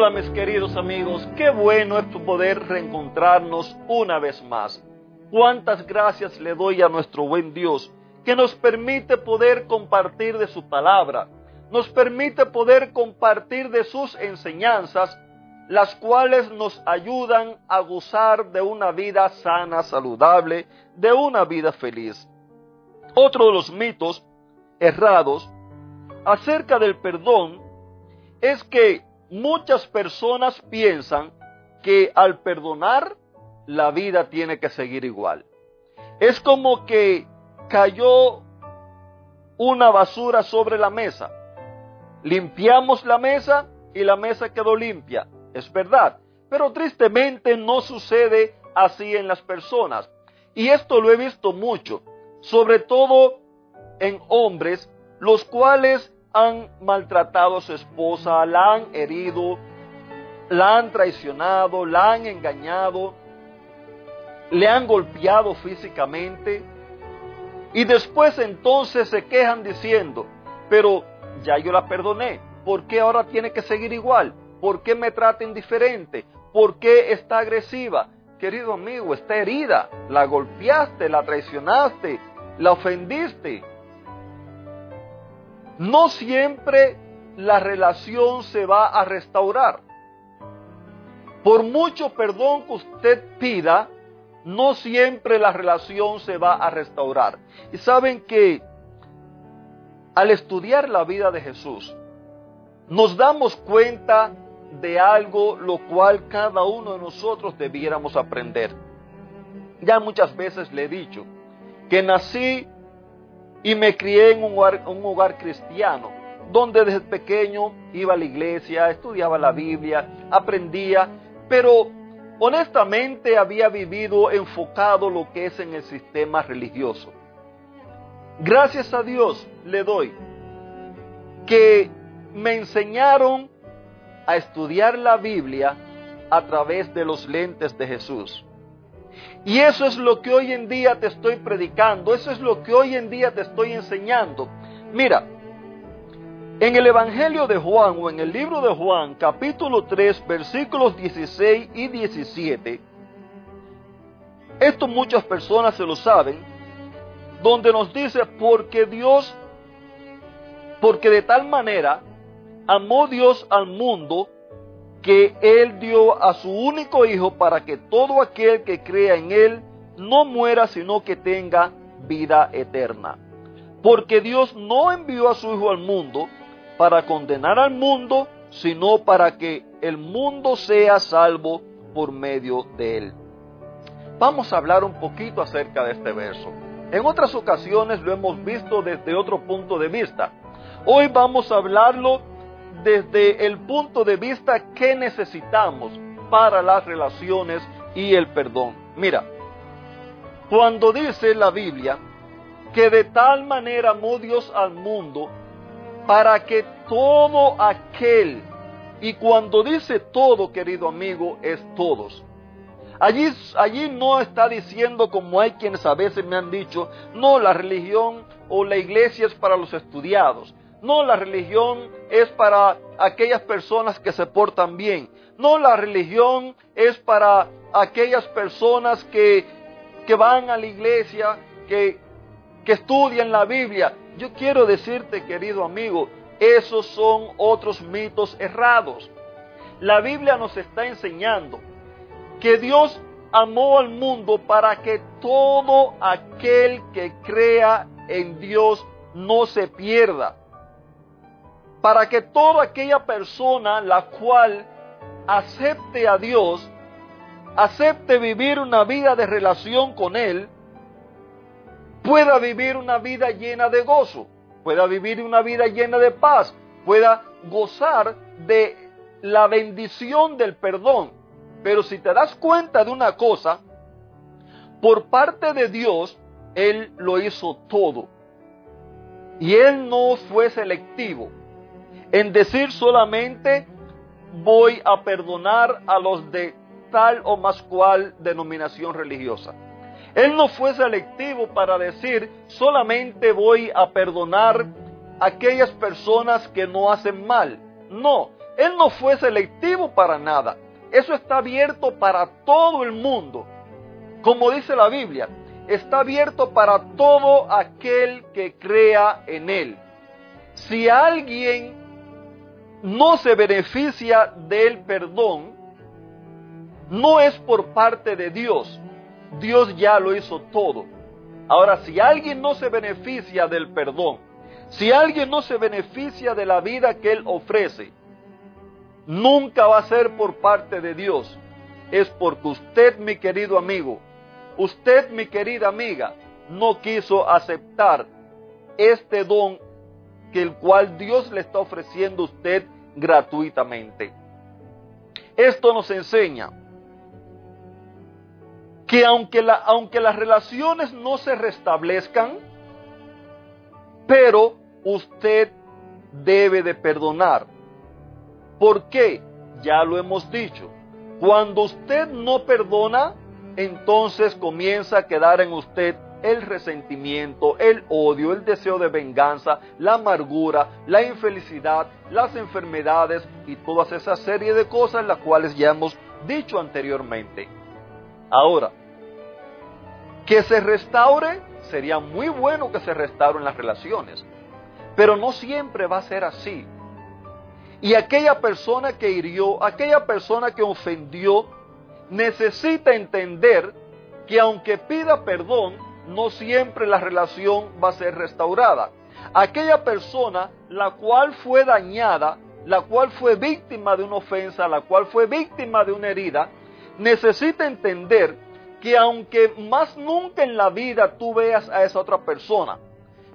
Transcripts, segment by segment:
Hola mis queridos amigos, qué bueno es poder reencontrarnos una vez más. Cuántas gracias le doy a nuestro buen Dios que nos permite poder compartir de su palabra, nos permite poder compartir de sus enseñanzas, las cuales nos ayudan a gozar de una vida sana, saludable, de una vida feliz. Otro de los mitos errados acerca del perdón es que muchas personas piensan que al perdonar la vida tiene que seguir igual. Es como que cayó una basura sobre la mesa. Limpiamos la mesa y la mesa quedó limpia. Es verdad. Pero tristemente no sucede así en las personas. Y esto lo he visto mucho, sobre todo en hombres, los cuales han maltratado a su esposa, la han herido, la han traicionado, la han engañado, le han golpeado físicamente y después entonces se quejan diciendo, pero ya yo la perdoné, ¿por qué ahora tiene que seguir igual? ¿Por qué me trata indiferente? ¿Por qué está agresiva? Querido amigo, está herida, la golpeaste, la traicionaste, la ofendiste, no siempre la relación se va a restaurar. Por mucho perdón que usted pida, no siempre la relación se va a restaurar. Y saben que al estudiar la vida de Jesús, nos damos cuenta de algo lo cual cada uno de nosotros debiéramos aprender. Ya muchas veces le he dicho que nací y me crié en un hogar, cristiano, donde desde pequeño iba a la iglesia, estudiaba la Biblia, aprendía, pero honestamente había vivido enfocado lo que es en el sistema religioso. Gracias a Dios le doy que me enseñaron a estudiar la Biblia a través de los lentes de Jesús. Y eso es lo que hoy en día te estoy predicando, eso es lo que hoy en día te estoy enseñando. Mira, en el Evangelio de Juan o en el libro de Juan, capítulo 3, versículos 16 y 17, esto muchas personas se lo saben, donde nos dice, porque Dios, porque de tal manera amó Dios al mundo que Él dio a su único Hijo para que todo aquel que crea en Él no muera, sino que tenga vida eterna. Porque Dios no envió a su Hijo al mundo para condenar al mundo, sino para que el mundo sea salvo por medio de Él. Vamos a hablar un poquito acerca de este verso. En otras ocasiones lo hemos visto desde otro punto de vista. Hoy vamos a hablarlo desde el punto de vista que necesitamos para las relaciones y el perdón. Mira, cuando dice la Biblia que de tal manera amó Dios al mundo para que todo aquel, y cuando dice todo, querido amigo, es todos. Allí, allí no está diciendo como hay quienes a veces me han dicho, no, la religión o la iglesia es para los estudiados. No, la religión es para aquellas personas que se portan bien. No, la religión es para aquellas personas que, que van a la iglesia, que, que estudian la Biblia. Yo quiero decirte, querido amigo, esos son otros mitos errados. La Biblia nos está enseñando que Dios amó al mundo para que todo aquel que crea en Dios no se pierda, para que toda aquella persona la cual acepte a Dios, acepte vivir una vida de relación con Él, pueda vivir una vida llena de gozo, pueda vivir una vida llena de paz, pueda gozar de la bendición del perdón. Pero si te das cuenta de una cosa, por parte de Dios, Él lo hizo todo. Y Él no fue selectivo en decir solamente voy a perdonar a los de tal o más cual denominación religiosa. Él no fue selectivo para decir solamente voy a perdonar a aquellas personas que no hacen mal. No, Él no fue selectivo para nada. Eso está abierto para todo el mundo. Como dice la Biblia, está abierto para todo aquel que crea en Él. Si alguien no se beneficia del perdón, no es por parte de Dios. Dios ya lo hizo todo. Ahora, si alguien no se beneficia del perdón, si alguien no se beneficia de la vida que Él ofrece, nunca va a ser por parte de Dios. Es porque usted, mi querido amigo, usted, mi querida amiga, no quiso aceptar este don que el cual Dios le está ofreciendo a usted gratuitamente. Esto nos enseña que aunque, la, aunque las relaciones no se restablezcan, pero usted debe de perdonar. ¿Por qué? Ya lo hemos dicho. Cuando usted no perdona, entonces comienza a quedar en usted el resentimiento, el odio, el deseo de venganza, la amargura, la infelicidad, las enfermedades y todas esas serie de cosas las cuales ya hemos dicho anteriormente. Ahora, que se restaure, sería muy bueno que se restauren las relaciones, pero no siempre va a ser así. Y aquella persona que hirió, aquella persona que ofendió, necesita entender que aunque pida perdón, no siempre la relación va a ser restaurada. Aquella persona la cual fue dañada, la cual fue víctima de una ofensa, la cual fue víctima de una herida, necesita entender que aunque más nunca en la vida tú veas a esa otra persona,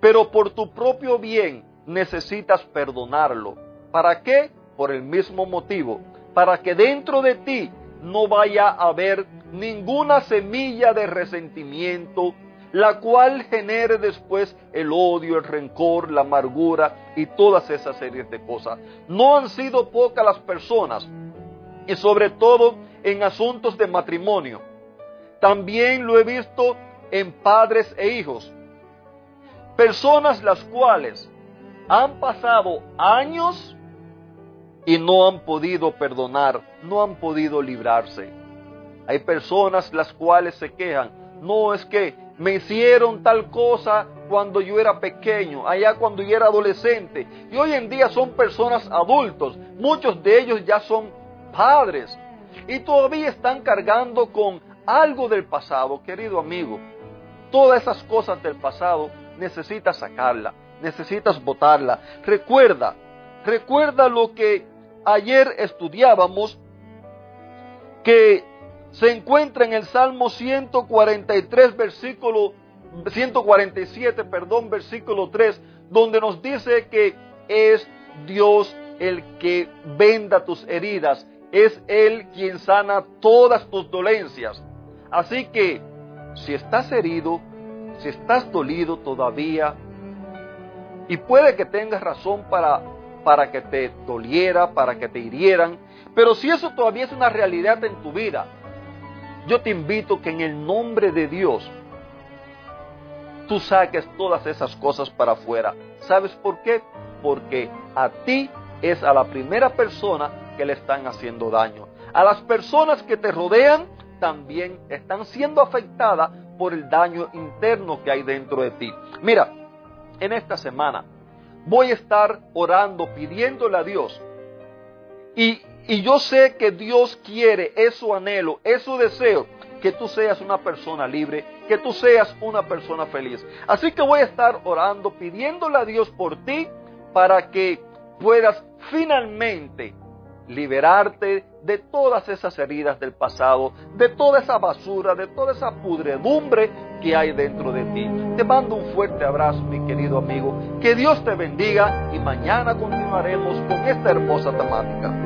pero por tu propio bien necesitas perdonarlo. ¿Para qué? Por el mismo motivo, para que dentro de ti no vaya a haber ninguna semilla de resentimiento, la cual genere después el odio, el rencor, la amargura y todas esas series de cosas. No han sido pocas las personas, y sobre todo en asuntos de matrimonio. También lo he visto en padres e hijos. Personas las cuales han pasado años y no han podido perdonar, no han podido librarse. Hay personas las cuales se quejan, no es que me hicieron tal cosa cuando yo era pequeño, allá cuando yo era adolescente, y hoy en día son personas adultos, muchos de ellos ya son padres, y todavía están cargando con algo del pasado, querido amigo. Todas esas cosas del pasado necesitas sacarla, necesitas botarla. Recuerda, recuerda lo que ayer estudiábamos que se encuentra en el Salmo 143, versículo 147, perdón, versículo 3, donde nos dice que es Dios el que venda tus heridas, es Él quien sana todas tus dolencias. Así que, si estás herido, si estás dolido todavía, y puede que tengas razón para para que te doliera, para que te hirieran. Pero si eso todavía es una realidad en tu vida, yo te invito que en el nombre de Dios tú saques todas esas cosas para afuera. ¿Sabes por qué? Porque a ti es a la primera persona que le están haciendo daño. A las personas que te rodean también están siendo afectadas por el daño interno que hay dentro de ti. Mira, en esta semana voy a estar orando, pidiéndole a Dios. Y, yo sé que Dios quiere, es su anhelo, es su deseo, que tú seas una persona libre, que tú seas una persona feliz. Así que voy a estar orando, pidiéndole a Dios por ti, para que puedas finalmente liberarte de todas esas heridas del pasado, de toda esa basura, de toda esa pudredumbre que hay dentro de ti. Te mando un fuerte abrazo, mi querido amigo. Que Dios te bendiga y mañana continuaremos con esta hermosa temática.